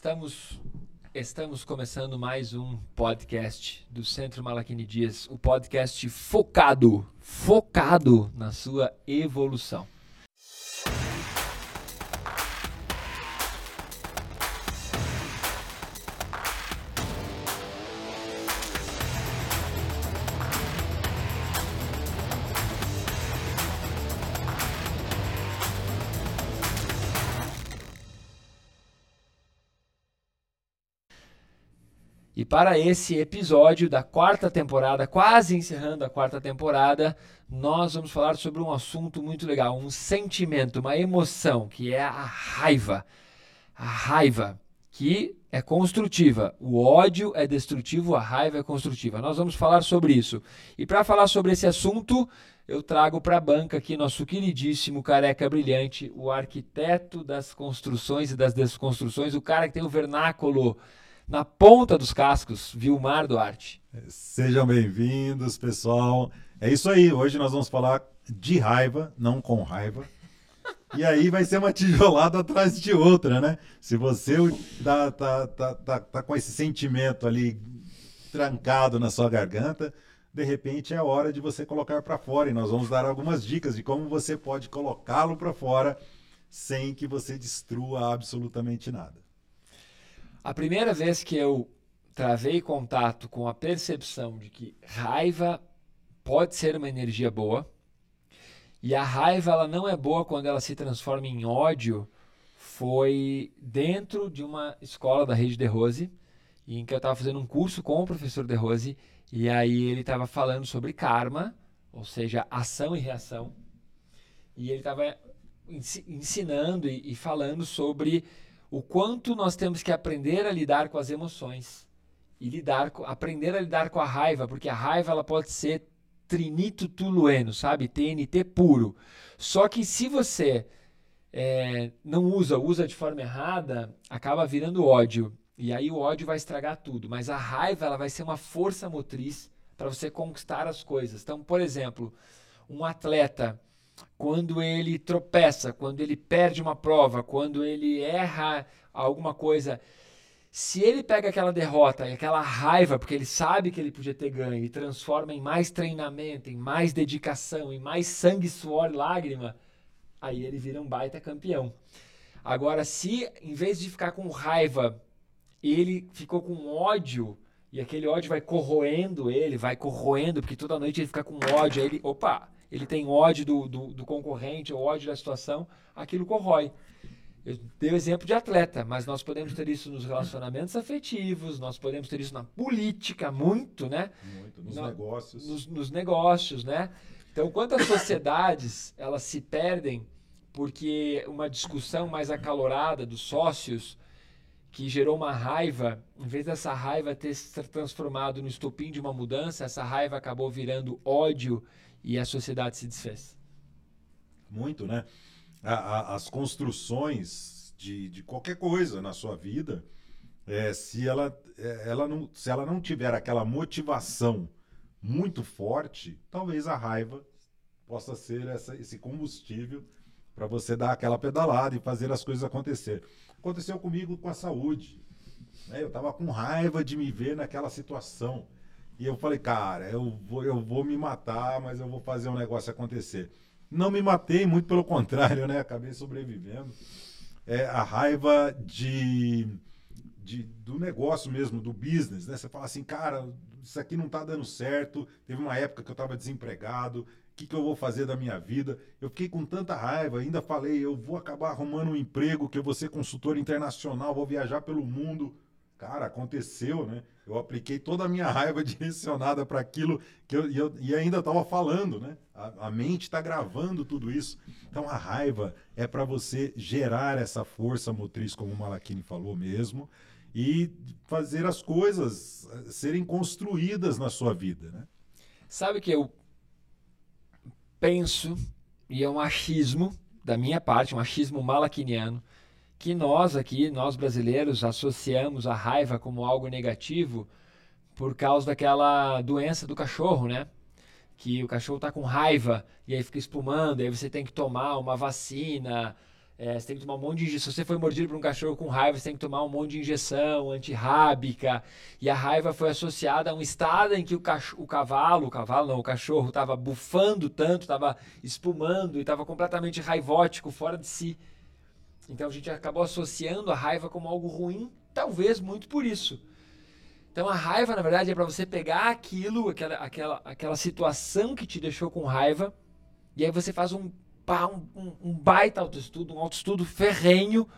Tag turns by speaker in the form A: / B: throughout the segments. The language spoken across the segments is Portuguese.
A: Estamos, estamos começando mais um podcast do Centro Malaquini Dias, o podcast focado, focado na sua evolução. Para esse episódio da quarta temporada, quase encerrando a quarta temporada, nós vamos falar sobre um assunto muito legal, um sentimento, uma emoção, que é a raiva. A raiva, que é construtiva. O ódio é destrutivo, a raiva é construtiva. Nós vamos falar sobre isso. E para falar sobre esse assunto, eu trago para a banca aqui nosso queridíssimo careca brilhante, o arquiteto das construções e das desconstruções, o cara que tem o vernáculo na ponta dos cascos, Vilmar Duarte.
B: Sejam bem-vindos, pessoal. É isso aí, hoje nós vamos falar de raiva, não com raiva. E aí vai ser uma tijolada atrás de outra, né? Se você tá, tá, tá, tá, tá com esse sentimento ali trancado na sua garganta, de repente é hora de você colocar para fora. E nós vamos dar algumas dicas de como você pode colocá-lo para fora sem que você destrua absolutamente nada.
A: A primeira vez que eu travei contato com a percepção de que raiva pode ser uma energia boa, e a raiva ela não é boa quando ela se transforma em ódio, foi dentro de uma escola da Rede de Rose, em que eu estava fazendo um curso com o professor De Rose, e aí ele estava falando sobre karma, ou seja, ação e reação, e ele estava ensinando e, e falando sobre o quanto nós temos que aprender a lidar com as emoções e lidar com, aprender a lidar com a raiva, porque a raiva ela pode ser trinito tulueno, sabe? TNT puro. Só que se você é, não usa, usa de forma errada, acaba virando ódio. E aí o ódio vai estragar tudo. Mas a raiva ela vai ser uma força motriz para você conquistar as coisas. Então, por exemplo, um atleta quando ele tropeça, quando ele perde uma prova, quando ele erra alguma coisa, se ele pega aquela derrota e aquela raiva, porque ele sabe que ele podia ter ganho, e transforma em mais treinamento, em mais dedicação, em mais sangue, suor e lágrima, aí ele vira um baita campeão. Agora, se em vez de ficar com raiva, ele ficou com ódio, e aquele ódio vai corroendo ele, vai corroendo, porque toda noite ele fica com ódio, aí ele, opa, ele tem ódio do, do, do concorrente, ou ódio da situação, aquilo corrói. Eu dei o exemplo de atleta, mas nós podemos ter isso nos relacionamentos afetivos, nós podemos ter isso na política, muito, né?
B: Muito, nos negócios.
A: Nos, nos, negócios, né? Então, quantas sociedades elas se perdem porque uma discussão mais acalorada dos sócios que gerou uma raiva, em vez dessa raiva ter se transformado no estopim de uma mudança, essa raiva acabou virando ódio e a sociedade se desfez.
B: Muito, né? A, a, as construções de, de qualquer coisa na sua vida, é, se, ela, é, ela não, se ela não tiver aquela motivação muito forte, talvez a raiva possa ser essa, esse combustível para você dar aquela pedalada e fazer as coisas acontecer. Aconteceu comigo com a saúde. Né? Eu estava com raiva de me ver naquela situação. E eu falei, cara, eu vou, eu vou me matar, mas eu vou fazer um negócio acontecer. Não me matei, muito pelo contrário, né? Acabei sobrevivendo. É a raiva de, de, do negócio mesmo, do business, né? Você fala assim, cara, isso aqui não tá dando certo. Teve uma época que eu estava desempregado. O que, que eu vou fazer da minha vida? Eu fiquei com tanta raiva, ainda falei, eu vou acabar arrumando um emprego, que eu vou ser consultor internacional, vou viajar pelo mundo. Cara, aconteceu, né? Eu apliquei toda a minha raiva direcionada para aquilo que eu, e, eu, e ainda estava falando, né? A, a mente está gravando tudo isso. Então a raiva é para você gerar essa força motriz, como o Malakini falou mesmo, e fazer as coisas eh, serem construídas na sua vida, né?
A: Sabe que eu penso, e é um achismo da minha parte, um achismo malakiniano, que nós aqui, nós brasileiros, associamos a raiva como algo negativo por causa daquela doença do cachorro, né? Que o cachorro está com raiva e aí fica espumando, aí você tem que tomar uma vacina É, você tem que tomar um monte de injeção. Se você foi mordido por um cachorro com raiva, você tem que tomar um monte de injeção antirrábica. E a raiva foi associada a um estado em que o, o cavalo, o cavalo não, o cachorro estava bufando tanto, estava espumando e estava completamente raivótico, fora de si. Então a gente acabou associando a raiva como algo ruim, talvez muito por isso. Então a raiva, na verdade, é para você pegar aquilo, aquela, aquela, aquela situação que te deixou com raiva, e aí você faz um um, um baita autoestudo, um autoestudo ferrenho,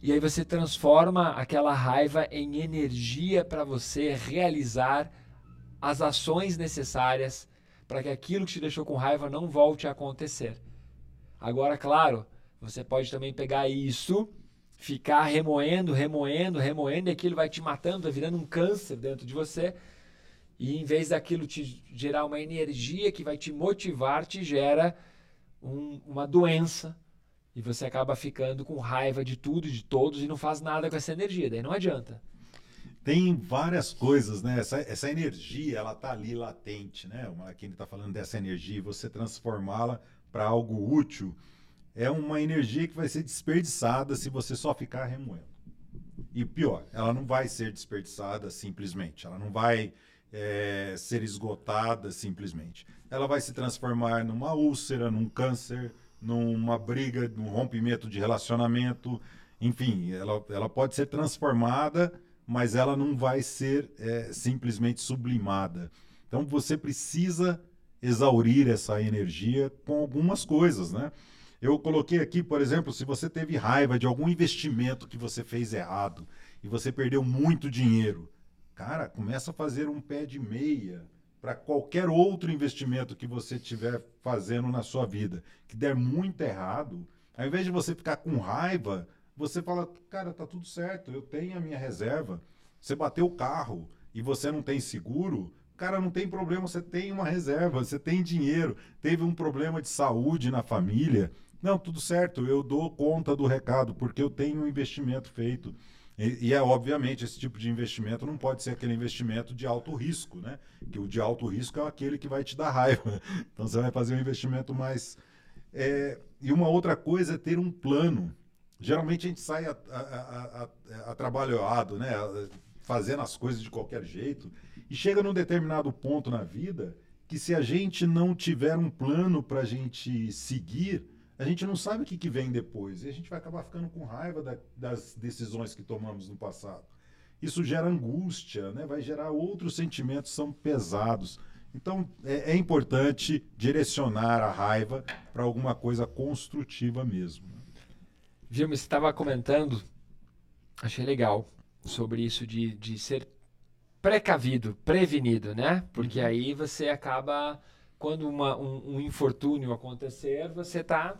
A: e aí você transforma aquela raiva em energia para você realizar as ações necessárias para que aquilo que te deixou com raiva não volte a acontecer. Agora, claro, você pode também pegar isso, ficar remoendo, remoendo, remoendo, e aquilo vai te matando, vai virando um câncer dentro de você. E em vez daquilo te gerar uma energia que vai te motivar, te gera um, uma doença e você acaba ficando com raiva de tudo de todos e não faz nada com essa energia, daí não adianta.
B: Tem várias coisas, né? Essa, essa energia, ela tá ali latente, né? Uma, quem está falando dessa energia, você transformá-la para algo útil, é uma energia que vai ser desperdiçada se você só ficar remoendo. E pior, ela não vai ser desperdiçada simplesmente, ela não vai é, ser esgotada simplesmente. Ela vai se transformar numa úlcera, num câncer, numa briga, num rompimento de relacionamento. Enfim, ela, ela pode ser transformada, mas ela não vai ser é, simplesmente sublimada. Então você precisa exaurir essa energia com algumas coisas, né? Eu coloquei aqui, por exemplo, se você teve raiva de algum investimento que você fez errado e você perdeu muito dinheiro, Cara, começa a fazer um pé de meia para qualquer outro investimento que você estiver fazendo na sua vida, que der muito errado, ao invés de você ficar com raiva, você fala, cara, tá tudo certo, eu tenho a minha reserva. Você bateu o carro e você não tem seguro, cara, não tem problema, você tem uma reserva, você tem dinheiro, teve um problema de saúde na família. Não, tudo certo, eu dou conta do recado, porque eu tenho um investimento feito. E, e, é obviamente esse tipo de investimento não pode ser aquele investimento de alto risco, né? Que o de alto risco é aquele que vai te dar raiva. Então você vai fazer um investimento mais. É, e uma outra coisa é ter um plano. Geralmente a gente sai a, a, a, atrabalhado, né? Fazendo as coisas de qualquer jeito. E chega num determinado ponto na vida que se a gente não tiver um plano para a gente seguir, a gente não sabe o que, que vem depois. E a gente vai acabar ficando com raiva da, das decisões que tomamos no passado. Isso gera angústia, né? vai gerar outros sentimentos são pesados. Então é, é importante direcionar a raiva para alguma coisa construtiva mesmo.
A: Vilma, você estava comentando, achei legal, sobre isso de, de ser precavido, prevenido, né? Porque uhum. aí você acaba, quando uma, um, um infortúnio acontecer, você está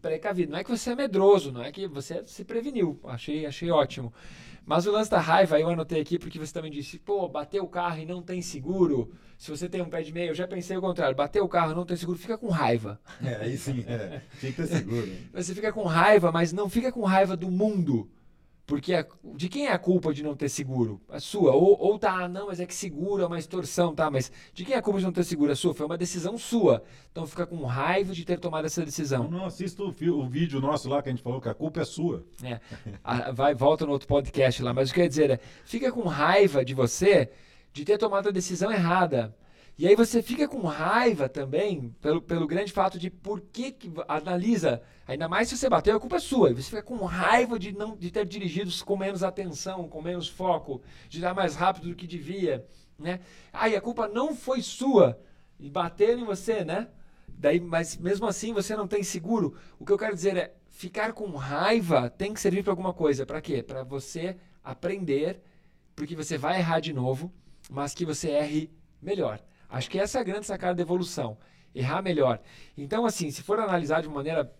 A: precavido. Não é que você é medroso, não é que você se preveniu. Achei, achei ótimo. Mas o lance da raiva, eu anotei aqui porque você também disse, pô, bateu o carro e não tem seguro. Se você tem um pé de meio, eu já pensei o contrário. Bateu o carro e não tem seguro, fica com raiva.
B: É, aí sim, é. Tem que ter seguro.
A: você fica com raiva, mas não fica com raiva do mundo. Porque a, de quem é a culpa de não ter seguro? A sua. Ou, ou tá, não, mas é que seguro é uma extorsão, tá? Mas de quem é a culpa de não ter seguro? A sua. Foi uma decisão sua. Então fica com raiva de ter tomado essa decisão.
B: Não, não assista o, o, vídeo nosso lá que a gente falou que a culpa é sua.
A: É. A, vai, volta no outro podcast lá. Mas o que eu ia dizer é, fica com raiva de você de ter tomado a decisão errada. E aí você fica com raiva também pelo, pelo grande fato de por que, que analisa, ainda mais se você bateu, a culpa é sua. Você fica com raiva de não de ter dirigido com menos atenção, com menos foco, de dar mais rápido do que devia, né? Aí a culpa não foi sua e bateram em você, né? Daí, mas mesmo assim você não tem seguro. O que eu quero dizer é ficar com raiva tem que servir para alguma coisa. Para quê? Para você aprender, porque você vai errar de novo, mas que você erre melhor. Acho que essa é a grande sacada da evolução. Errar melhor. Então, assim, se for analisar de maneira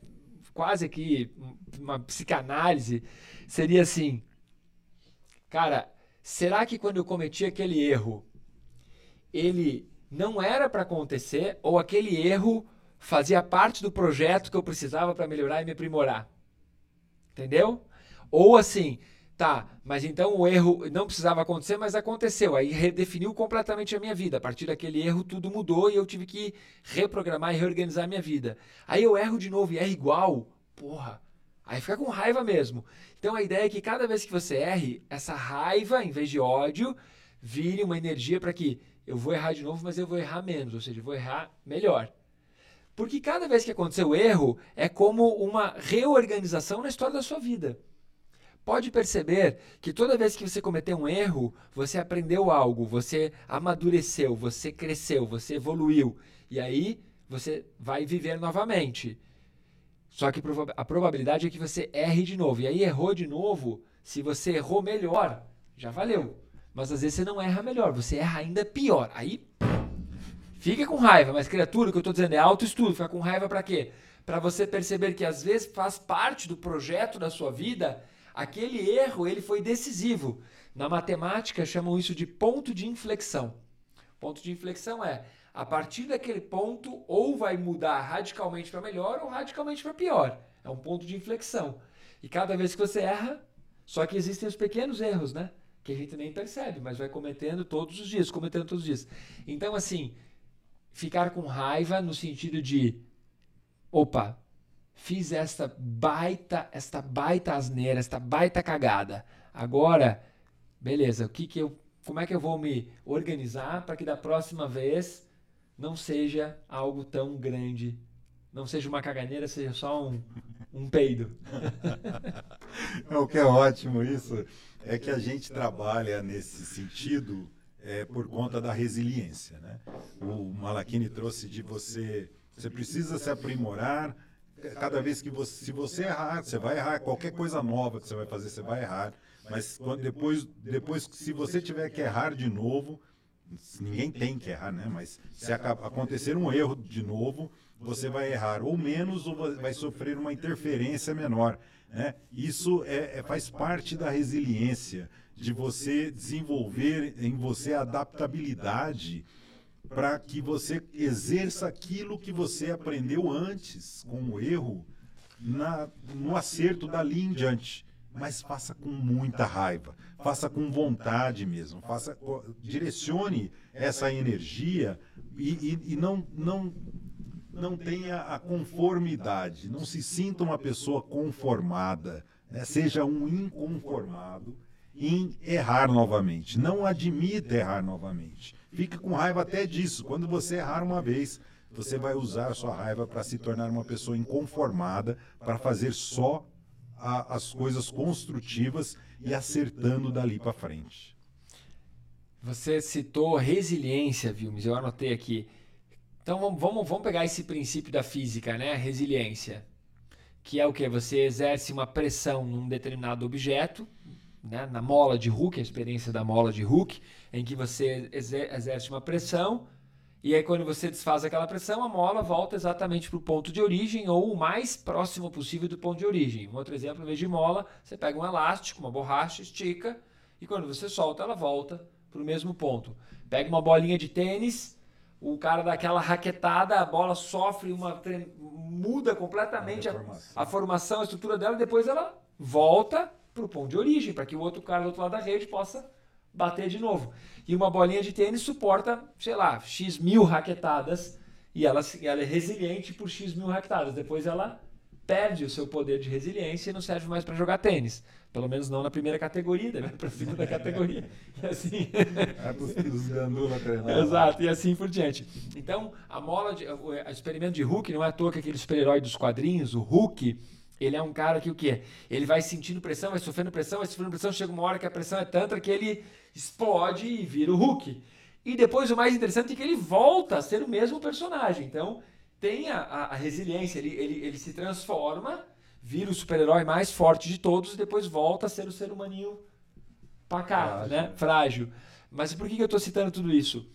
A: quase que uma psicanálise, seria assim: cara, será que quando eu cometi aquele erro, ele não era para acontecer ou aquele erro fazia parte do projeto que eu precisava para melhorar e me aprimorar? Entendeu? Ou assim, Tá, mas então o erro não precisava acontecer, mas aconteceu. Aí redefiniu completamente a minha vida. A partir daquele erro, tudo mudou e eu tive que reprogramar e reorganizar a minha vida. Aí eu erro de novo e erro igual. Porra, Aí fica com raiva mesmo. Então a ideia é que cada vez que você erre, essa raiva, em vez de ódio, vire uma energia para que eu vou errar de novo, mas eu vou errar menos, ou seja, eu vou errar melhor. Porque cada vez que aconteceu o erro, é como uma reorganização na história da sua vida. Pode perceber que toda vez que você cometeu um erro, você aprendeu algo, você amadureceu, você cresceu, você evoluiu. E aí você vai viver novamente. Só que a probabilidade é que você erre de novo. E aí errou de novo, se você errou melhor, já valeu. Mas às vezes você não erra melhor, você erra ainda pior. Aí fica com raiva, mas criatura, o que eu estou dizendo é autoestudo. Fica com raiva para quê? Para você perceber que às vezes faz parte do projeto da sua vida, aquele erro ele foi decisivo. Na matemática chamam isso de ponto de inflexão. Ponto de inflexão é a partir daquele ponto, ou vai mudar radicalmente para melhor ou radicalmente para pior. É um ponto de inflexão. E cada vez que você erra, só que existem os pequenos erros, né? Que a gente nem percebe, mas vai cometendo todos os dias, cometendo todos os dias. Então, assim, ficar com raiva no sentido de, opa, fiz esta baita, esta baita asneira, esta baita cagada. Agora, beleza, o que que eu, como é que eu vou me organizar para que da próxima vez não seja algo tão grande, não seja uma caganeira, seja só um, um peido.
B: o que é ótimo isso é que a gente trabalha nesse sentido é, por conta da resiliência. Né? O Malakini trouxe de você, você precisa se aprimorar. Cada vez que você, se você errar, você vai errar. Qualquer coisa nova que você vai fazer, você vai errar. Mas quando, depois, depois, se você tiver que errar de novo, ninguém tem que errar, né? Mas se acontecer um erro de novo, você vai errar ou menos ou vai sofrer uma interferência menor. Né? Isso é, é, faz parte da resiliência, de você desenvolver em você a adaptabilidade para que você exerça aquilo que você aprendeu antes com o erro na, no acerto dali em diante mas faça com muita raiva, faça com vontade mesmo, faça, direcione essa energia e, e, e não, não, não tenha a conformidade, não se sinta uma pessoa conformada, né? seja um inconformado em errar novamente. Não admita errar novamente. Fique com raiva até disso. Quando você errar uma vez, você vai usar sua raiva para se tornar uma pessoa inconformada, para fazer só a, as coisas construtivas e acertando dali para frente.
A: Você citou resiliência, Vilmes, eu anotei aqui. Então vamos, vamos, vamos pegar esse princípio da física, né? Resiliência. Que é o que? Você exerce uma pressão num determinado objeto, né? na mola de Hooke, a experiência da mola de Hooke, em que você exerce uma pressão e aí, quando você desfaz aquela pressão, a mola volta exatamente para o ponto de origem ou o mais próximo possível do ponto de origem. Um outro exemplo, em vez de mola, você pega um elástico, uma borracha, estica e quando você solta, ela volta para o mesmo ponto. Pega uma bolinha de tênis, o cara dá aquela raquetada, a bola sofre uma. muda completamente a, a, formação, a estrutura dela, e depois ela volta para o ponto de origem, para que o outro cara do outro lado da rede possa bater de novo. E uma bolinha de tênis suporta, sei lá, X mil raquetadas e ela, ela é resiliente por X mil raquetadas. Depois ela perde o seu poder de resiliência e não serve mais para jogar tênis. Pelo menos não na primeira categoria, né? para a segunda categoria. E assim.
B: É dos gandula
A: Exato, e assim por diante. Então, a mola de. O experimento de Hulk não é à toa que aquele super-herói dos quadrinhos, o Hulk, ele é um cara que o quê? Ele vai sentindo pressão, vai sofrendo pressão, vai sofrendo pressão, chega uma hora que a pressão é tanta que ele explode e vira o Hulk. E depois o mais interessante é que ele volta a ser o mesmo personagem. Então tem a, a, a resiliência, ele, ele, ele se transforma, vira o super-herói mais forte de todos e depois volta a ser o ser humaninho pacato, Frágil. né? Frágil. Mas por que eu estou citando tudo isso?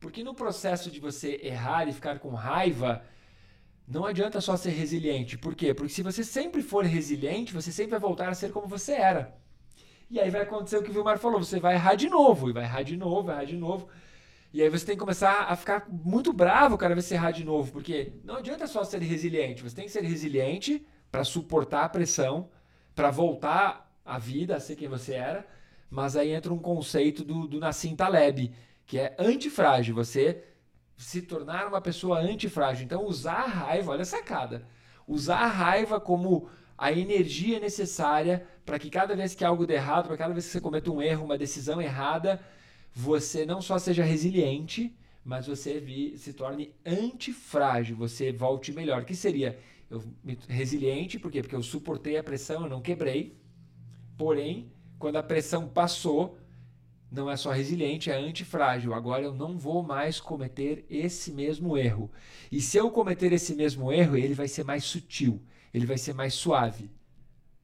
A: Porque no processo de você errar e ficar com raiva, não adianta só ser resiliente. Por quê? Porque se você sempre for resiliente, você sempre vai voltar a ser como você era. E aí vai acontecer o que o Vilmar falou: você vai errar de novo, e vai errar de novo, vai errar de novo. E aí você tem que começar a ficar muito bravo cada vez que você errar de novo, porque não adianta só ser resiliente, você tem que ser resiliente para suportar a pressão, para voltar à vida, a ser quem você era. Mas aí entra um conceito do, do Nassim Taleb, que é antifrágil, você se tornar uma pessoa antifrágil. Então, usar a raiva, olha a sacada, usar a raiva como a energia necessária para que cada vez que algo der errado, para cada vez que você cometa um erro, uma decisão errada, você não só seja resiliente, mas você se torne antifrágil, você volte melhor. que seria? Eu, resiliente, por quê? Porque eu suportei a pressão, eu não quebrei. Porém, quando a pressão passou, não é só resiliente, é antifrágil. Agora eu não vou mais cometer esse mesmo erro. E se eu cometer esse mesmo erro, ele vai ser mais sutil, ele vai ser mais suave.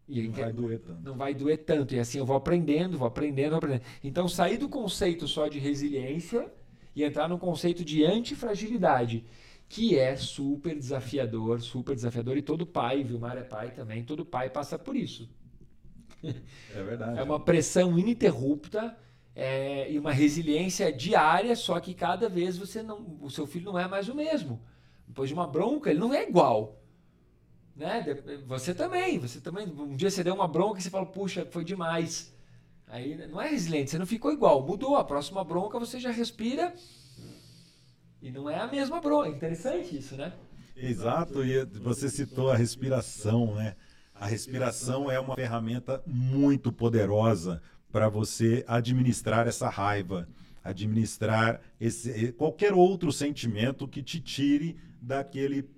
B: E não vai doer tanto.
A: Não vai doer tanto. E assim eu vou aprendendo, vou aprendendo, vou aprendendo. Então, sair do conceito só de resiliência e entrar no conceito de antifragilidade, que é super desafiador, super desafiador. E todo pai, Vilmar é pai também, todo pai passa por isso.
B: É verdade.
A: É uma pressão ininterrupta é, e uma resiliência diária, só que cada vez você não, o seu filho não é mais o mesmo. Depois de uma bronca, ele não é igual. Né? Você também, você também. Um dia você deu uma bronca e você fala, puxa, foi demais. Aí não é resiliente, você não ficou igual, mudou. A próxima bronca você já respira e não é a mesma bronca. Interessante isso, né?
B: Exato, e você citou a respiração, né? A respiração é uma ferramenta muito poderosa para você administrar essa raiva, administrar esse, qualquer outro sentimento que te tire daquele,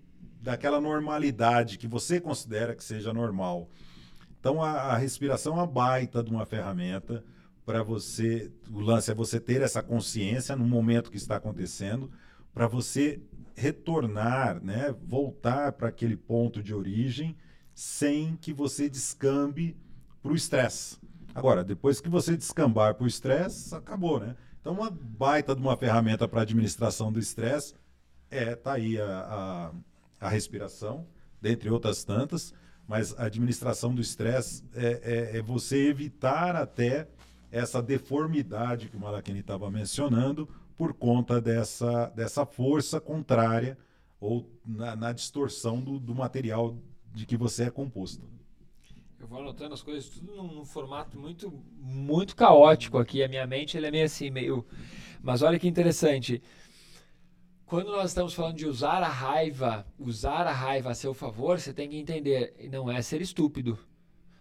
B: daquela normalidade que você considera que seja normal. Então a, a respiração é uma baita de uma ferramenta para você. O lance é você ter essa consciência no momento que está acontecendo, para você retornar, né, voltar para aquele ponto de origem sem que você descambe para o estresse. Agora, depois que você descambar para o estresse, acabou, né? Então, uma baita de uma ferramenta para administração do estresse é, tá aí a, a, a, respiração, dentre outras tantas, mas a administração do estresse é, é, é, você evitar até essa deformidade que o Malakini estava mencionando por conta dessa, dessa força contrária ou na, na distorção do, do material de que você é composto.
A: Eu vou anotando as coisas tudo num, num, formato muito muito caótico aqui. A minha mente ele é meio assim, meio. Mas olha que interessante. Quando nós estamos falando de usar a raiva, usar a raiva a seu favor, você tem que entender, não é ser estúpido,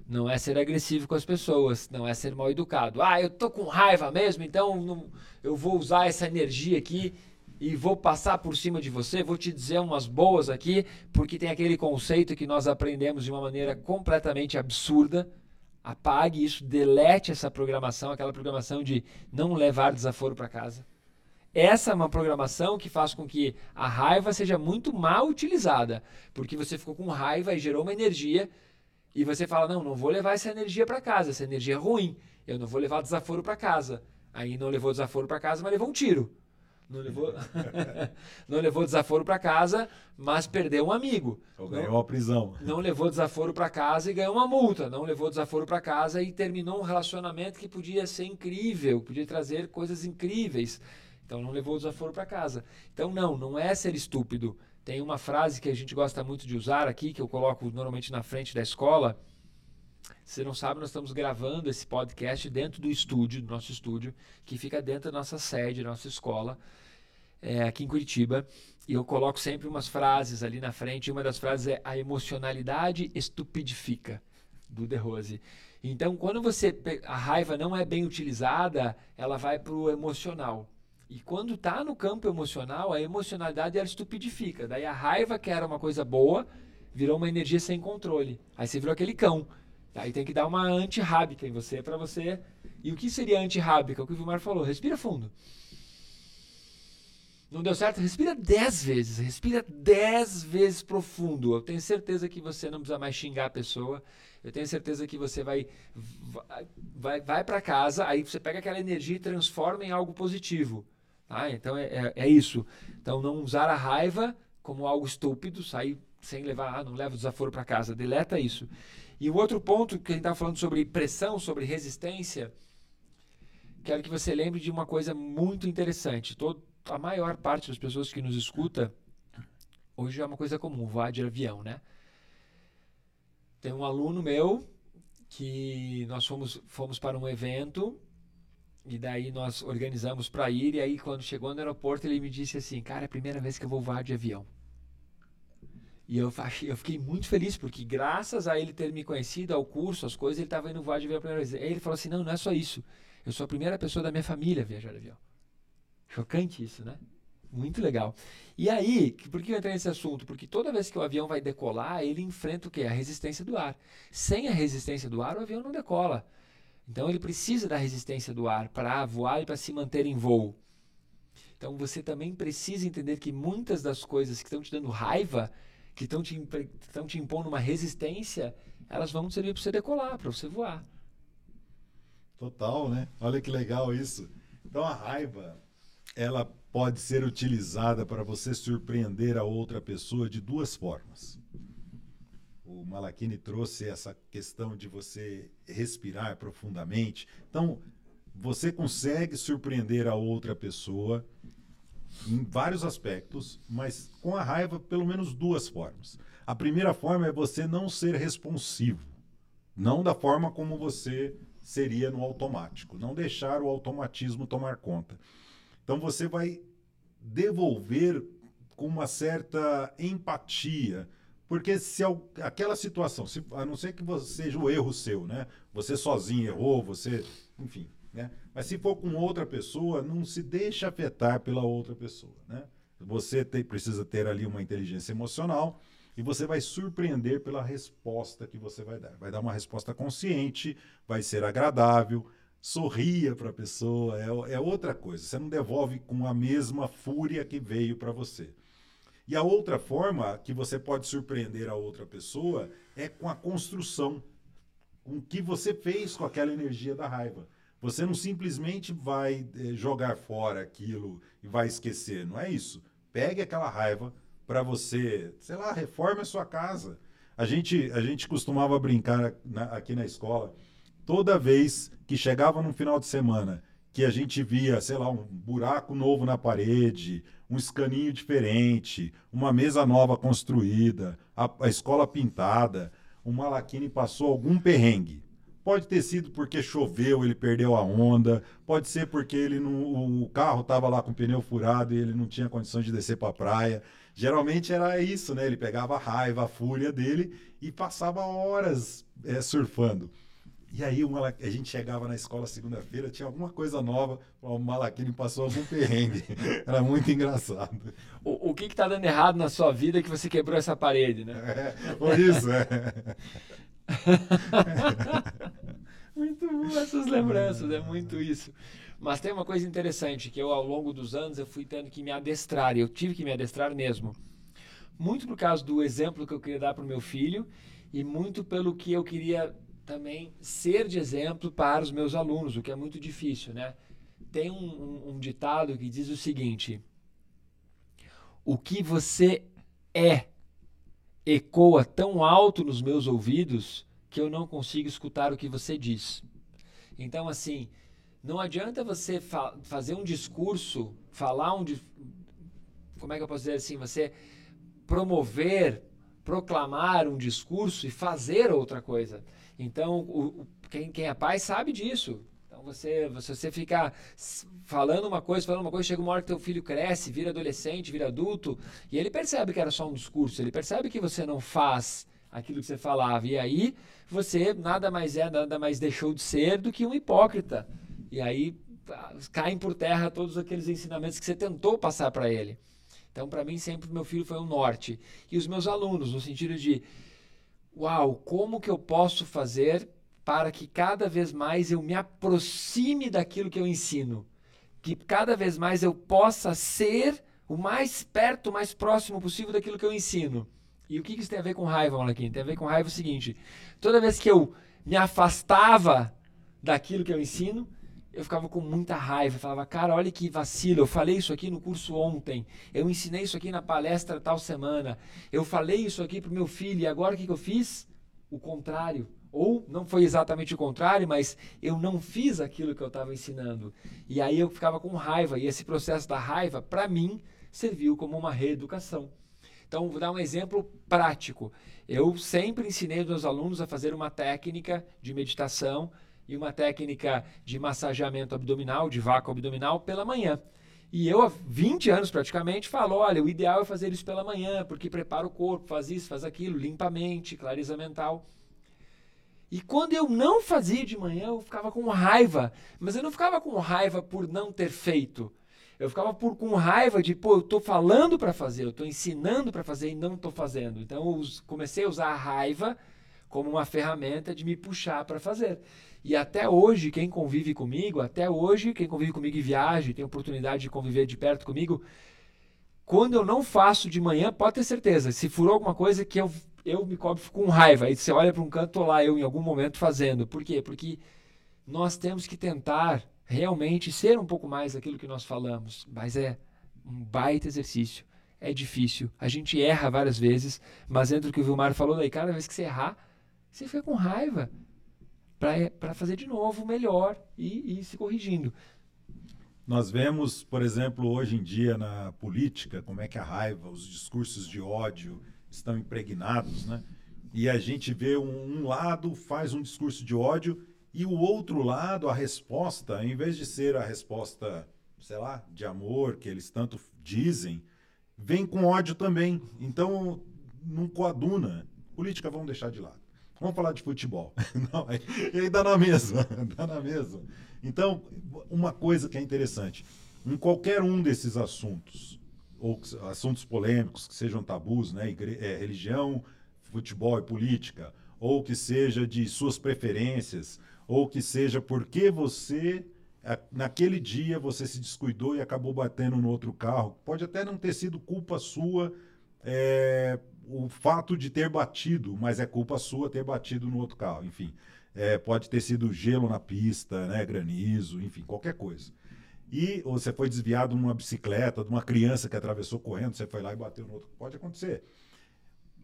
A: não é ser agressivo com as pessoas, não é ser mal educado. Ah, eu tô com raiva mesmo, então não, eu vou usar essa energia aqui e vou passar por cima de você, vou te dizer umas boas aqui, porque tem aquele conceito que nós aprendemos de uma maneira completamente absurda. Apague isso, delete essa programação, aquela programação de não levar desaforo para casa. Essa é uma programação que faz com que a raiva seja muito mal utilizada, porque você ficou com raiva e gerou uma energia e você fala: "Não, não vou levar essa energia para casa, essa energia é ruim. Eu não vou levar desaforo para casa". Aí não levou desaforo para casa, mas levou um tiro. Não levou, não levou desaforo para casa, mas perdeu um amigo.
B: Ou ganhou não, uma prisão.
A: Não levou desaforo para casa e ganhou uma multa. Não levou desaforo para casa e terminou um relacionamento que podia ser incrível, podia trazer coisas incríveis. Então não levou desaforo para casa. Então não, não é ser estúpido. Tem uma frase que a gente gosta muito de usar aqui, que eu coloco normalmente na frente da escola. Você não sabe, nós estamos gravando esse podcast dentro do estúdio, do nosso estúdio, que fica dentro da nossa sede, da nossa escola, é, aqui em Curitiba. E eu coloco sempre umas frases ali na frente. E uma das frases é: A emocionalidade estupidifica, do De Rose. Então, quando você a raiva não é bem utilizada, ela vai para o emocional. E quando está no campo emocional, a emocionalidade ela estupidifica. Daí a raiva, que era uma coisa boa, virou uma energia sem controle. Aí você virou aquele cão. Aí tem que dar uma antirrábica em você para você. E o que seria antirrábica? O que o Vilmar falou: respira fundo. Não deu certo? Respira 10 vezes. Respira 10 vezes profundo. Eu tenho certeza que você não precisa mais xingar a pessoa. Eu tenho certeza que você vai vai, vai para casa, aí você pega aquela energia e transforma em algo positivo. Tá? Então é, é, é, isso. Então não usar a raiva como algo estúpido, sair sem levar, ah, não leva o desaforo para casa. Deleta isso. E o outro ponto que a gente está falando sobre pressão, sobre resistência, quero que você lembre de uma coisa muito interessante. Todo, a maior parte das pessoas que nos escuta hoje é uma coisa comum, voar de avião, né? Tem um aluno meu que nós fomos, fomos para um evento e daí nós organizamos para ir e aí quando chegou no aeroporto ele me disse assim, cara, é a primeira vez que eu vou voar de avião. E eu, eu fiquei muito feliz, porque graças a ele ter me conhecido, ao curso, as coisas, ele estava indo voar de avião a primeira vez. Aí ele falou assim: não, não é só isso. Eu sou a primeira pessoa da minha família a viajar de avião. Chocante isso, né? Muito legal. E aí, por que eu entrei nesse assunto? Porque toda vez que o avião vai decolar, ele enfrenta o quê? A resistência do ar. Sem a resistência do ar, o avião não decola. Então ele precisa da resistência do ar para voar e para se manter em voo. Então você também precisa entender que muitas das coisas que estão te dando raiva, que estão te, estão te impondo uma resistência, elas vão servir para você decolar, para você voar.
B: Total, né? Olha que legal isso. Então a raiva, ela pode ser utilizada para você surpreender a outra pessoa de duas formas. O Malakini trouxe essa questão de você respirar profundamente. Então, você consegue surpreender a outra pessoa em vários aspectos, mas com a raiva, pelo menos duas formas. A primeira forma é você não ser responsivo, não da forma como você seria no automático, não deixar o automatismo tomar conta. Então você vai devolver com uma certa empatia, porque se aquela situação, se, a não ser que seja o erro seu, né? Você sozinho errou, você, enfim, né? Mas se for com outra pessoa, não se deixa afetar pela outra pessoa, né? Você tem, precisa ter ali uma inteligência emocional e você vai surpreender pela resposta que você vai dar. Vai dar uma resposta consciente, vai ser agradável, sorria para a pessoa, é, é outra coisa. Você não devolve com a mesma fúria que veio para você. E a outra forma que você pode surpreender a outra pessoa é com a construção, com o que você fez com aquela energia da raiva. Você não simplesmente vai eh, jogar fora aquilo e vai esquecer, não é isso. Pegue aquela raiva para você, sei lá, reforme a sua casa. A gente, a gente costumava brincar na, aqui na escola, toda vez que chegava no final de semana, que a gente via, sei lá, um buraco novo na parede, um escaninho diferente, uma mesa nova construída, a, a escola pintada, o Malaquini passou algum perrengue. Pode ter sido porque choveu, ele perdeu a onda. Pode ser porque ele não, o carro estava lá com o pneu furado e ele não tinha condições de descer para a praia. Geralmente era isso, né? Ele pegava a raiva, a fúria dele e passava horas é, surfando. E aí uma, a gente chegava na escola segunda-feira, tinha alguma coisa nova, o Malaquini passou algum perrengue. Era muito engraçado.
A: O, o que está dando errado na sua vida que você quebrou essa parede, né?
B: É, por isso, é.
A: muito bom essas lembranças, é muito isso. Mas tem uma coisa interessante que eu ao longo dos anos eu fui tendo que me adestrar, eu tive que me adestrar mesmo. Muito por causa do exemplo que eu queria dar para o meu filho e muito pelo que eu queria também ser de exemplo para os meus alunos, o que é muito difícil, né? Tem um, um, um ditado que diz o seguinte: o que você é ecoa tão alto nos meus ouvidos que eu não consigo escutar o que você diz. Então, assim, não adianta você fa fazer um discurso, falar um. Como é que eu posso dizer assim? Você promover, proclamar um discurso e fazer outra coisa. Então, o, quem, quem é pai sabe disso. Você, você, você falando uma coisa, falando uma coisa, chega uma hora que teu filho cresce, vira adolescente, vira adulto, e ele percebe que era só um discurso, ele percebe que você não faz aquilo que você falava. E aí você nada mais é, nada mais deixou de ser do que um hipócrita. E aí ah, caem por terra todos aqueles ensinamentos que você tentou passar para ele. Então, para mim, sempre meu filho foi um norte. E os meus alunos, no sentido de, uau, como que eu posso fazer para que cada vez mais eu me aproxime daquilo que eu ensino? que cada vez mais eu possa ser o mais perto, o mais próximo possível daquilo que eu ensino. E o que isso tem a ver com raiva, Malaquim? Tem a ver com raiva o seguinte: toda vez que eu me afastava daquilo que eu ensino, eu ficava com muita raiva. Falava, cara, olha que vacilo. Eu falei isso aqui no curso ontem. Eu ensinei isso aqui na palestra tal semana. Eu falei isso aqui para o meu filho. E agora o que, que eu fiz? O contrário. Ou não foi exatamente o contrário, mas eu não fiz aquilo que eu estava ensinando. E aí eu ficava com raiva. E esse processo da raiva, para mim, serviu como uma reeducação. Então, vou dar um exemplo prático. Eu sempre ensinei os meus alunos a fazer uma técnica de meditação e uma técnica de massageamento abdominal, de vácuo abdominal, pela manhã. E eu, há 20 anos praticamente, falo: olha, o ideal é fazer isso pela manhã, porque prepara o corpo, faz isso, faz aquilo, limpa a mente, clariza mental. E quando eu não fazia de manhã, eu ficava com raiva. Mas eu não ficava com raiva por não ter feito. Eu ficava por, com raiva de, pô, eu estou falando para fazer, eu estou ensinando para fazer e não estou fazendo. Então eu comecei a usar a raiva como uma ferramenta de me puxar para fazer. E até hoje, quem convive comigo, até hoje, quem convive comigo e viaja, tem oportunidade de conviver de perto comigo, quando eu não faço de manhã, pode ter certeza, se furou alguma coisa que eu eu me cobro com raiva. Aí você olha para um canto, tô lá eu em algum momento fazendo. Por quê? Porque nós temos que tentar realmente ser um pouco mais aquilo que nós falamos. Mas é um baita exercício. É difícil. A gente erra várias vezes, mas entre o que o Vilmar falou daí, cada vez que você errar, você fica com raiva para fazer de novo melhor e, e se corrigindo.
B: Nós vemos, por exemplo, hoje em dia na política, como é que a raiva, os discursos de ódio, estão impregnados, né? E a gente vê um, um, lado faz um discurso de ódio e o outro lado, a resposta, em vez de ser a resposta, sei lá, de amor que eles tanto dizem, vem com ódio também. Então, não coaduna. Política vamos deixar de lado. Vamos falar de futebol. Não, e aí dá na mesma, dá na mesma. Então, uma coisa que é interessante, em qualquer um desses assuntos, ou assuntos polêmicos que sejam tabus, né, igre é, religião, futebol e política, ou que seja de suas preferências, ou que seja porque você naquele dia você se descuidou e acabou batendo no outro carro. Pode até não ter sido culpa sua é, o fato de ter batido, mas é culpa sua ter batido no outro carro. Enfim, é, pode ter sido gelo na pista, né, granizo, enfim, qualquer coisa e você foi desviado numa bicicleta, de uma criança que atravessou correndo, você foi lá e bateu no outro. Pode acontecer.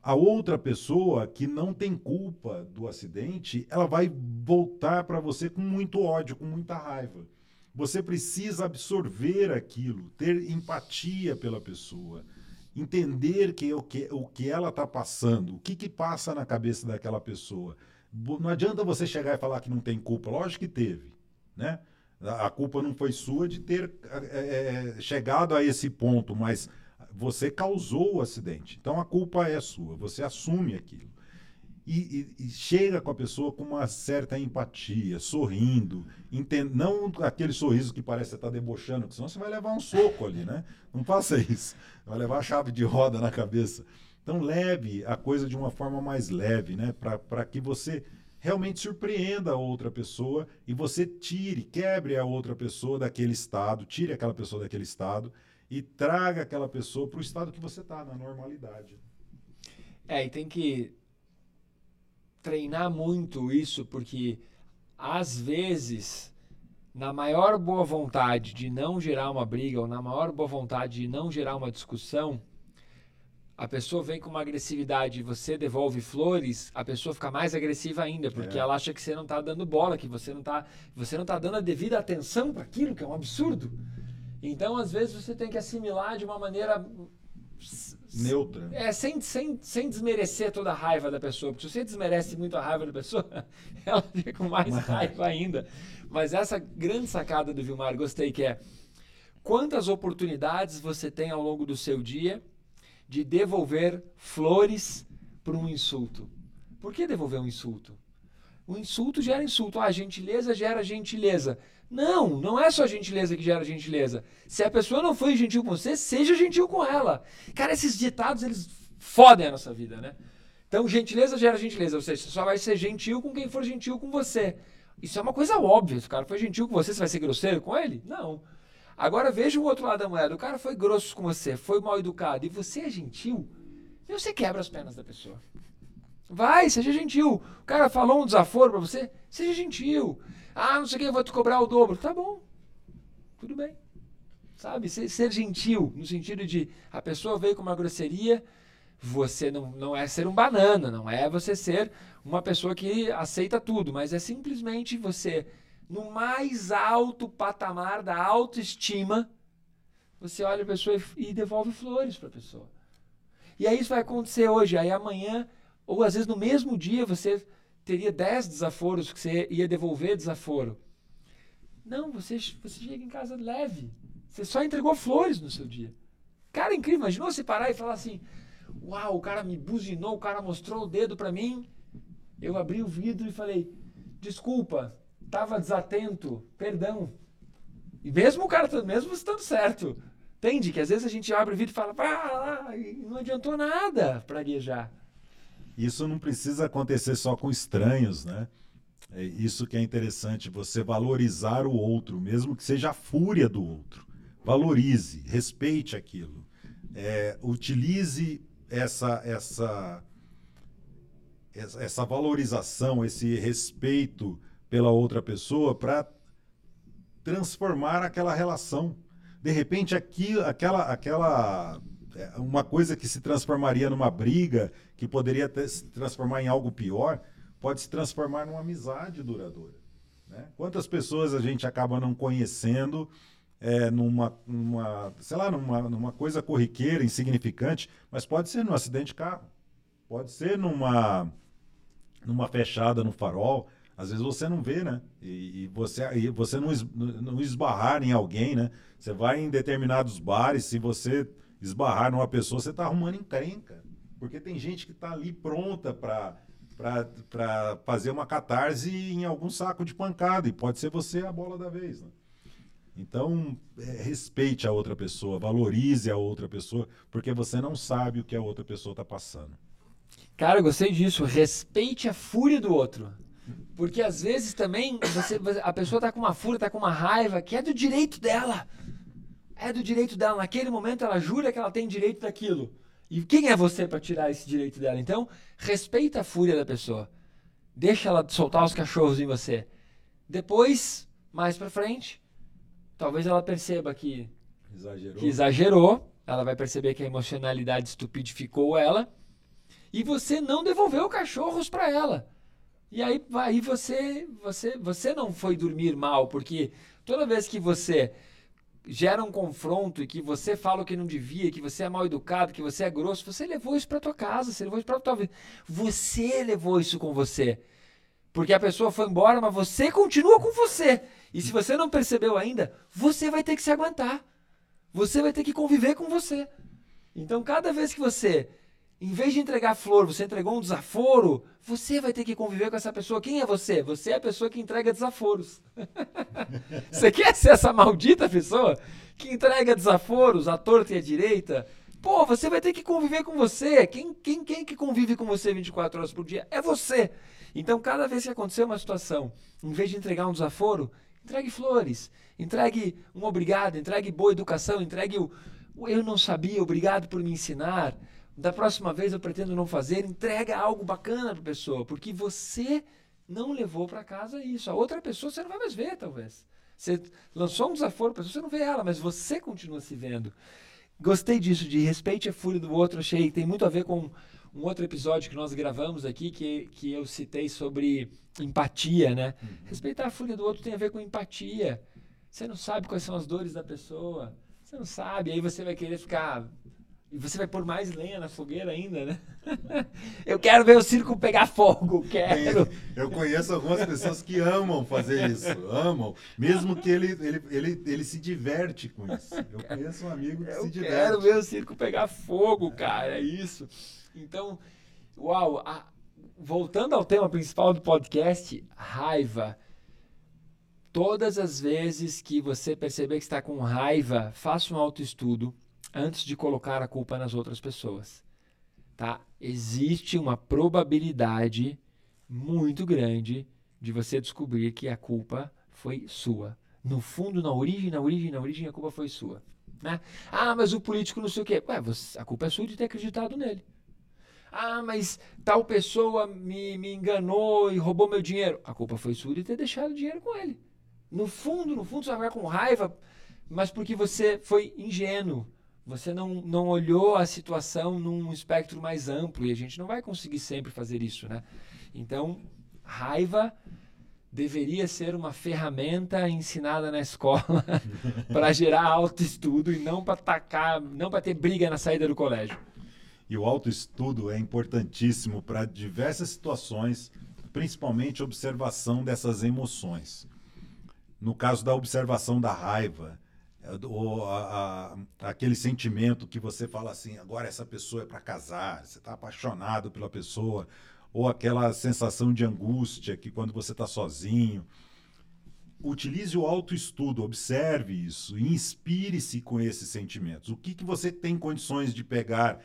B: A outra pessoa que não tem culpa do acidente, ela vai voltar para você com muito ódio, com muita raiva. Você precisa absorver aquilo, ter empatia pela pessoa, entender que o que, o que ela está passando, o que, que passa na cabeça daquela pessoa. Não adianta você chegar e falar que não tem culpa, lógico que teve, né? A culpa não foi sua de ter é, é, chegado a esse ponto, mas você causou o acidente. Então a culpa é sua, você assume aquilo. E, e, e chega com a pessoa com uma certa empatia, sorrindo, não aquele sorriso que parece que você está debochando, senão você vai levar um soco ali, né? Não faça isso. Vai levar a chave de roda na cabeça. Então leve a coisa de uma forma mais leve, né? Para que você realmente surpreenda a outra pessoa e você tire, quebre a outra pessoa daquele estado, tire aquela pessoa daquele estado e traga aquela pessoa para o estado que você está, na normalidade.
A: É, e tem que treinar muito isso, porque às vezes, na maior boa vontade de não gerar uma briga, ou na maior boa vontade de não gerar uma discussão, a pessoa vem com uma agressividade e você devolve flores, a pessoa fica mais agressiva ainda, porque é. ela acha que você não está dando bola, que você não está você não tá dando a devida atenção para aquilo, que é um absurdo. Então, às vezes, você tem que assimilar de uma maneira
B: neutra.
A: É, sem, sem, sem desmerecer toda a raiva da pessoa, porque se você desmerece muito a raiva da pessoa, ela fica com mais Mas... raiva ainda. Mas essa grande sacada do Vilmar, gostei, que é quantas oportunidades você tem ao longo do seu dia de devolver flores para um insulto. Por que devolver um insulto? O insulto gera insulto. Ah, a gentileza gera gentileza. Não, não é só gentileza que gera gentileza. Se a pessoa não foi gentil com você, seja gentil com ela. Cara, esses ditados, eles fodem a nossa vida, né? Então, gentileza gera gentileza. Ou seja, você só vai ser gentil com quem for gentil com você. Isso é uma coisa óbvia. Se o cara foi gentil com você, você vai ser grosseiro com ele? Não. Agora veja o outro lado da moeda. O cara foi grosso com você, foi mal educado e você é gentil, e você quebra as pernas da pessoa. Vai, seja gentil. O cara falou um desaforo para você, seja gentil. Ah, não sei o que, eu vou te cobrar o dobro. Tá bom, tudo bem. Sabe, ser, ser gentil, no sentido de a pessoa veio com uma grosseria, você não, não é ser um banana, não é você ser uma pessoa que aceita tudo, mas é simplesmente você no mais alto patamar da autoestima, você olha a pessoa e, devolve flores para a pessoa. E aí isso vai acontecer hoje, aí amanhã, ou às vezes no mesmo dia, você teria 10 desaforos que você ia devolver desaforo. Não, você, você chega em casa leve. Você só entregou flores no seu dia. Cara, incrível. Imaginou você parar e falar assim: Uau, o cara me buzinou, o cara mostrou o dedo para mim. Eu abri o vidro e falei: Desculpa, tava desatento, perdão. E mesmo o cara, mesmo estando certo, entende que às vezes a gente abre o vidro e fala: Ah, não adiantou nada praguejar.
B: Isso não precisa acontecer só com estranhos, né? É isso que é interessante, você valorizar o outro, mesmo que seja a fúria do outro. Valorize, respeite aquilo. É, utilize essa, essa, essa valorização, esse respeito pela outra pessoa para transformar aquela relação. De repente, aqui, aquela, aquela é, uma coisa que se transformaria numa briga, que poderia ter, se transformar em algo pior, pode se transformar numa amizade duradoura. Né? Quantas pessoas a gente acaba não conhecendo é, numa, numa, sei lá, numa, numa coisa corriqueira, insignificante, mas pode ser num acidente de carro, pode ser numa, numa fechada no farol. Às vezes você não vê, né? E, e você, e você não, es, não esbarrar em alguém, né? Você vai em determinados bares, se você esbarrar numa pessoa, você está arrumando encrenca. Porque tem gente que está ali pronta para para fazer uma catarse em algum saco de pancada. E pode ser você a bola da vez. Né? Então, é, respeite a outra pessoa, valorize a outra pessoa, porque você não sabe o que a outra pessoa está passando.
A: Cara, eu gostei disso. Respeite a fúria do outro. Porque às vezes também você, a pessoa está com uma fúria, está com uma raiva que é do direito dela. É do direito dela. Naquele momento ela jura que ela tem direito daquilo. E quem é você para tirar esse direito dela? Então, respeita a fúria da pessoa. Deixa ela soltar os cachorros em você. Depois, mais para frente, talvez ela perceba que
B: exagerou.
A: que exagerou. Ela vai perceber que a emocionalidade estupidificou ela. E você não devolveu cachorros para ela. E aí, aí você, você, você não foi dormir mal, porque toda vez que você gera um confronto e que você fala o que não devia, que você é mal educado, que você é grosso, você levou isso para tua casa, você levou isso para tua vida. Você levou isso com você. Porque a pessoa foi embora, mas você continua com você. E se você não percebeu ainda, você vai ter que se aguentar. Você vai ter que conviver com você. Então, cada vez que você em vez de entregar flor, você entregou um desaforo, você vai ter que conviver com essa pessoa. Quem é você? Você é a pessoa que entrega desaforos. você quer ser essa maldita pessoa que entrega desaforos à torta e à direita? Pô, você vai ter que conviver com você. Quem, quem, quem que convive com você 24 horas por dia? É você. Então, cada vez que acontecer uma situação, em vez de entregar um desaforo, entregue flores, entregue um obrigado, entregue boa educação, entregue o eu não sabia, obrigado por me ensinar da próxima vez eu pretendo não fazer, entrega algo bacana para a pessoa, porque você não levou para casa isso. A outra pessoa você não vai mais ver, talvez. Você lançou um desaforo para você não vê ela, mas você continua se vendo. Gostei disso, de respeite a fúria do outro, achei que tem muito a ver com um outro episódio que nós gravamos aqui, que, que eu citei sobre empatia, né? Uhum. Respeitar a fúria do outro tem a ver com empatia. Você não sabe quais são as dores da pessoa. Você não sabe, aí você vai querer ficar e você vai pôr mais lenha na fogueira ainda, né? Eu quero ver o circo pegar fogo, quero.
B: Eu conheço algumas pessoas que amam fazer isso, amam, mesmo que ele, ele, ele, ele se diverte com isso. Eu conheço um amigo que
A: Eu
B: se diverte.
A: Eu quero ver o circo pegar fogo, cara, é isso. Então, uau, a, voltando ao tema principal do podcast, raiva. Todas as vezes que você perceber que está com raiva, faça um autoestudo antes de colocar a culpa nas outras pessoas. Tá? Existe uma probabilidade muito grande de você descobrir que a culpa foi sua. No fundo, na origem, na origem, na origem, a culpa foi sua. Né? Ah, mas o político não sei o quê. Ué, você, a culpa é sua de ter acreditado nele. Ah, mas tal pessoa me, me enganou e roubou meu dinheiro. A culpa foi sua de ter deixado o dinheiro com ele. No fundo, no fundo, você vai ficar com raiva, mas porque você foi ingênuo você não, não olhou a situação num espectro mais amplo e a gente não vai conseguir sempre fazer isso, né? Então, raiva deveria ser uma ferramenta ensinada na escola para gerar autoestudo e não para atacar, não para ter briga na saída do colégio.
B: E o autoestudo é importantíssimo para diversas situações, principalmente observação dessas emoções. No caso da observação da raiva, ou a, a, aquele sentimento que você fala assim, agora essa pessoa é para casar, você está apaixonado pela pessoa, ou aquela sensação de angústia que quando você está sozinho. Utilize o autoestudo, observe isso inspire-se com esses sentimentos. O que, que você tem condições de pegar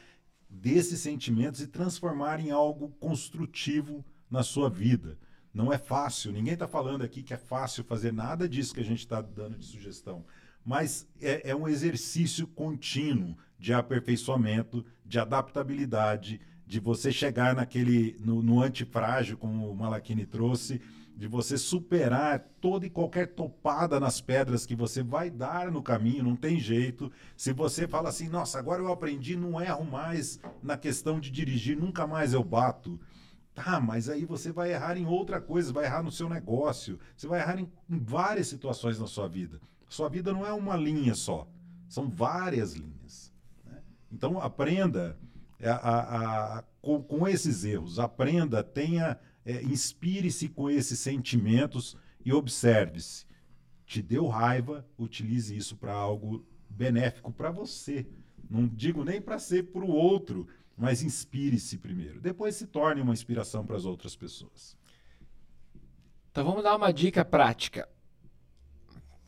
B: desses sentimentos e transformar em algo construtivo na sua vida? Não é fácil, ninguém está falando aqui que é fácil fazer nada disso que a gente está dando de sugestão mas é, é um exercício contínuo de aperfeiçoamento, de adaptabilidade, de você chegar naquele no, no antifrágil, como o Malachini trouxe, de você superar toda e qualquer topada nas pedras que você vai dar no caminho, não tem jeito. Se você fala assim, nossa, agora eu aprendi, não erro mais na questão de dirigir, nunca mais eu bato. Tá, mas aí você vai errar em outra coisa, vai errar no seu negócio, você vai errar em, em várias situações na sua vida. Sua vida não é uma linha só, são várias linhas. Né? Então aprenda a, a, a, com, com, esses erros, aprenda, tenha, é, inspire-se com esses sentimentos e observe-se. Te deu raiva, utilize isso para algo benéfico para você. Não digo nem para ser para o outro, mas inspire-se primeiro. Depois se torne uma inspiração para as outras pessoas.
A: Então vamos dar uma dica prática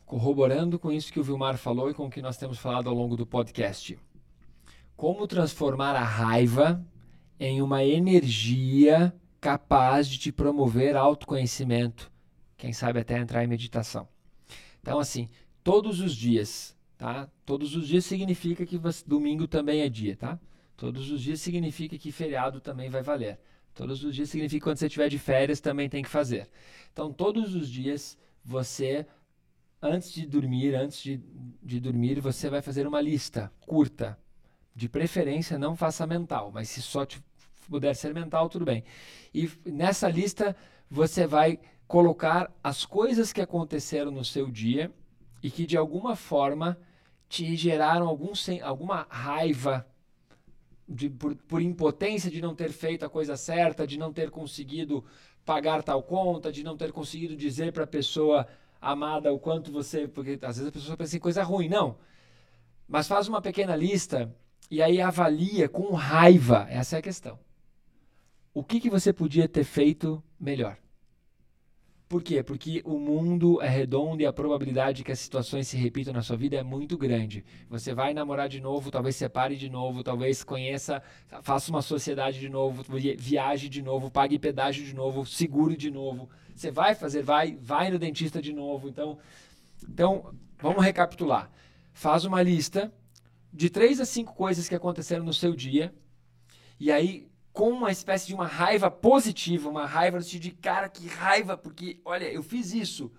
A: corroborando com isso que o Vilmar falou e com o que nós temos falado ao longo do podcast. Como transformar a raiva em uma energia capaz de te promover autoconhecimento, quem sabe até entrar em meditação. Então, assim, todos os dias, tá? Todos os dias significa que você, domingo também é dia, tá? Todos os dias significa que feriado também vai valer. Todos os dias significa que quando você estiver de férias também tem que fazer. Então, todos os dias você antes de dormir, antes de, de dormir, você vai fazer uma lista curta. De preferência, não faça mental, mas se só te puder ser mental, tudo bem. E nessa lista, você vai colocar as coisas que aconteceram no seu dia e que de alguma forma te geraram algum, alguma raiva de, por, por impotência de não ter feito a coisa certa, de não ter conseguido pagar tal conta, de não ter conseguido dizer para a pessoa amada, o quanto você. Porque às vezes a pessoa pensa em coisa ruim. Não. Mas faz uma pequena lista e aí avalia com raiva. Essa é a questão. O que, que você podia ter feito melhor? Por quê? Porque o mundo é redondo e a probabilidade de que as situações se repitam na sua vida é muito grande. Você vai namorar de novo, talvez separe de novo, talvez conheça, faça uma sociedade de novo, viaje de novo, pague pedágio de novo, seguro de novo. Você vai fazer, vai, vai no dentista de novo. Então, então vamos recapitular. Faz uma lista de três a cinco coisas que aconteceram no seu dia e aí com uma espécie de uma raiva positiva, uma raiva no sentido de, cara, que raiva, porque, olha, eu fiz isso,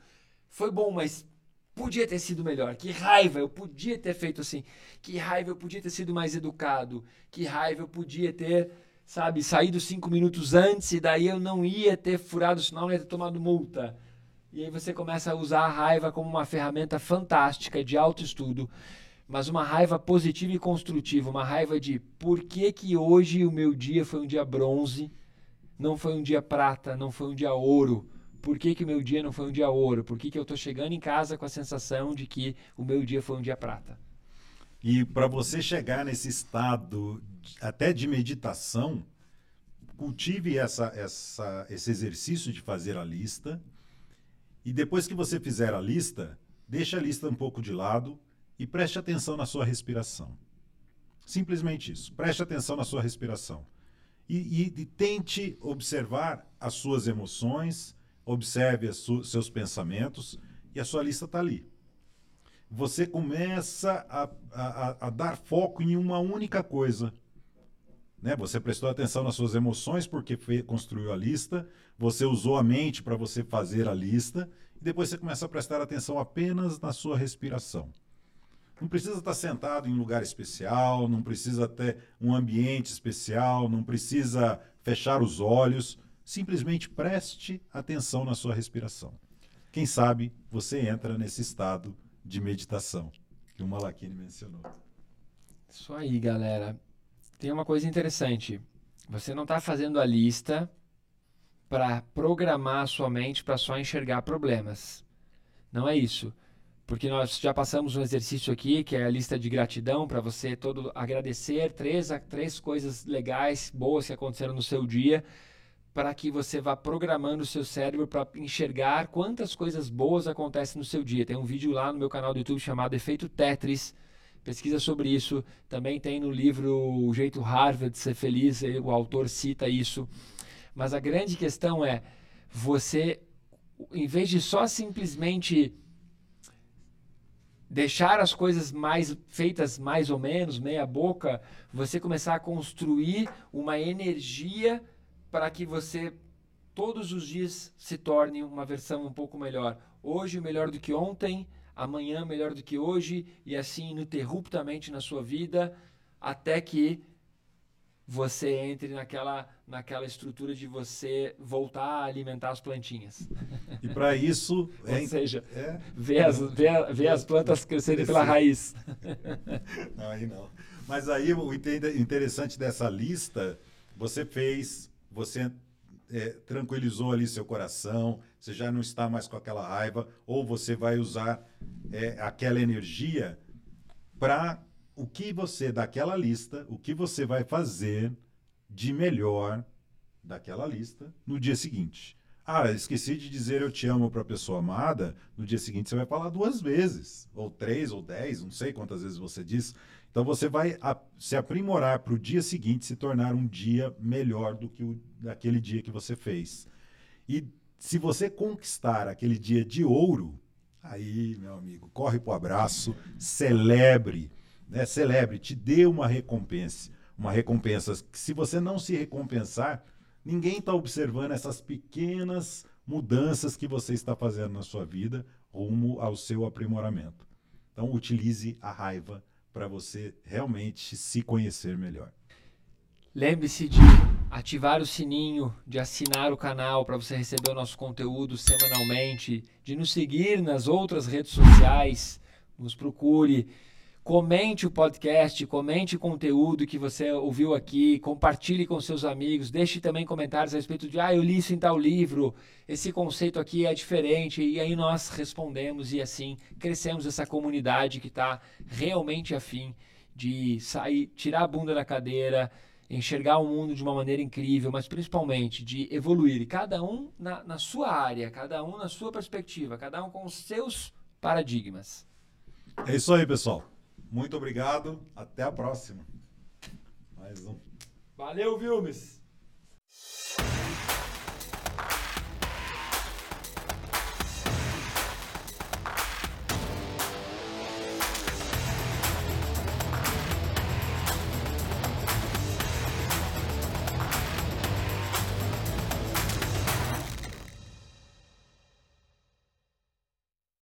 A: foi bom, mas podia ter sido melhor. Que raiva, eu podia ter feito assim. Que raiva, eu podia ter sido mais educado. Que raiva, eu podia ter, sabe, saído cinco minutos antes e daí eu não ia ter furado o sinal, não ia ter tomado multa. E aí você começa a usar a raiva como uma ferramenta fantástica de autoestudo mas uma raiva positiva e construtiva, uma raiva de por que, que hoje o meu dia foi um dia bronze, não foi um dia prata, não foi um dia ouro. Por que, que o meu dia não foi um dia ouro? Por que, que eu estou chegando em casa com a sensação de que o meu dia foi um dia prata?
B: E para você chegar nesse estado até de meditação, cultive essa, essa, esse exercício de fazer a lista. E depois que você fizer a lista, deixa a lista um pouco de lado e preste atenção na sua respiração. Simplesmente isso. Preste atenção na sua respiração. E, e, e tente observar as suas emoções, observe su seus pensamentos, e a sua lista está ali. Você começa a, a, a, dar foco em uma única coisa. Né? Você prestou atenção nas suas emoções porque foi, construiu a lista, você usou a mente para você fazer a lista, e depois você começa a prestar atenção apenas na sua respiração. Não precisa estar sentado em lugar especial, não precisa ter um ambiente especial, não precisa fechar os olhos. Simplesmente preste atenção na sua respiração. Quem sabe você entra nesse estado de meditação que o Malakini mencionou.
A: Isso aí, galera. Tem uma coisa interessante. Você não está fazendo a lista para programar a sua mente para só enxergar problemas. Não é isso porque nós já passamos um exercício aqui, que é a lista de gratidão, para você todo agradecer três, três coisas legais, boas que aconteceram no seu dia, para que você vá programando o seu cérebro para enxergar quantas coisas boas acontecem no seu dia. Tem um vídeo lá no meu canal do YouTube chamado Efeito Tetris. Pesquisa sobre isso. Também tem no livro O Jeito Harvard de Ser Feliz, o autor cita isso. Mas a grande questão é você, em vez de só simplesmente deixar as coisas mais feitas mais ou menos, meia boca, você começar a construir uma energia para que você todos os dias se torne uma versão um pouco melhor. Hoje melhor do que ontem, amanhã melhor do que hoje e assim ininterruptamente na sua vida até que você entre naquela, naquela estrutura de você voltar a alimentar as plantinhas.
B: E para isso.
A: Ou seja, é, ver, as, ver, ver as plantas crescerem pela raiz.
B: Não, aí não. Mas aí o interessante dessa lista, você fez, você é, tranquilizou ali seu coração, você já não está mais com aquela raiva, ou você vai usar é, aquela energia para o que você, daquela lista, o que você vai fazer de melhor daquela lista no dia seguinte. Ah, esqueci de dizer eu te amo para a pessoa amada. No dia seguinte você vai falar duas vezes, ou três, ou dez, não sei quantas vezes você diz. Então você vai se aprimorar para o dia seguinte se tornar um dia melhor do que o daquele dia que você fez. E se você conquistar aquele dia de ouro, aí, meu amigo, corre para o abraço, celebre né, celebre, te dê uma recompensa. Uma recompensa que, se você não se recompensar, ninguém está observando essas pequenas mudanças que você está fazendo na sua vida rumo ao seu aprimoramento. Então, utilize a raiva para você realmente se conhecer melhor.
A: Lembre-se de ativar o sininho, de assinar o canal para você receber o nosso conteúdo semanalmente, de nos seguir nas outras redes sociais, nos procure Comente o podcast, comente o conteúdo que você ouviu aqui, compartilhe com seus amigos, deixe também comentários a respeito de, ah, eu li isso em tal livro, esse conceito aqui é diferente, e aí nós respondemos e assim crescemos essa comunidade que está realmente afim de sair, tirar a bunda da cadeira, enxergar o mundo de uma maneira incrível, mas principalmente de evoluir, cada um na, na sua área, cada um na sua perspectiva, cada um com os seus paradigmas.
B: É isso aí, pessoal. Muito obrigado. Até a próxima. Mais um.
A: Valeu, Vilmes!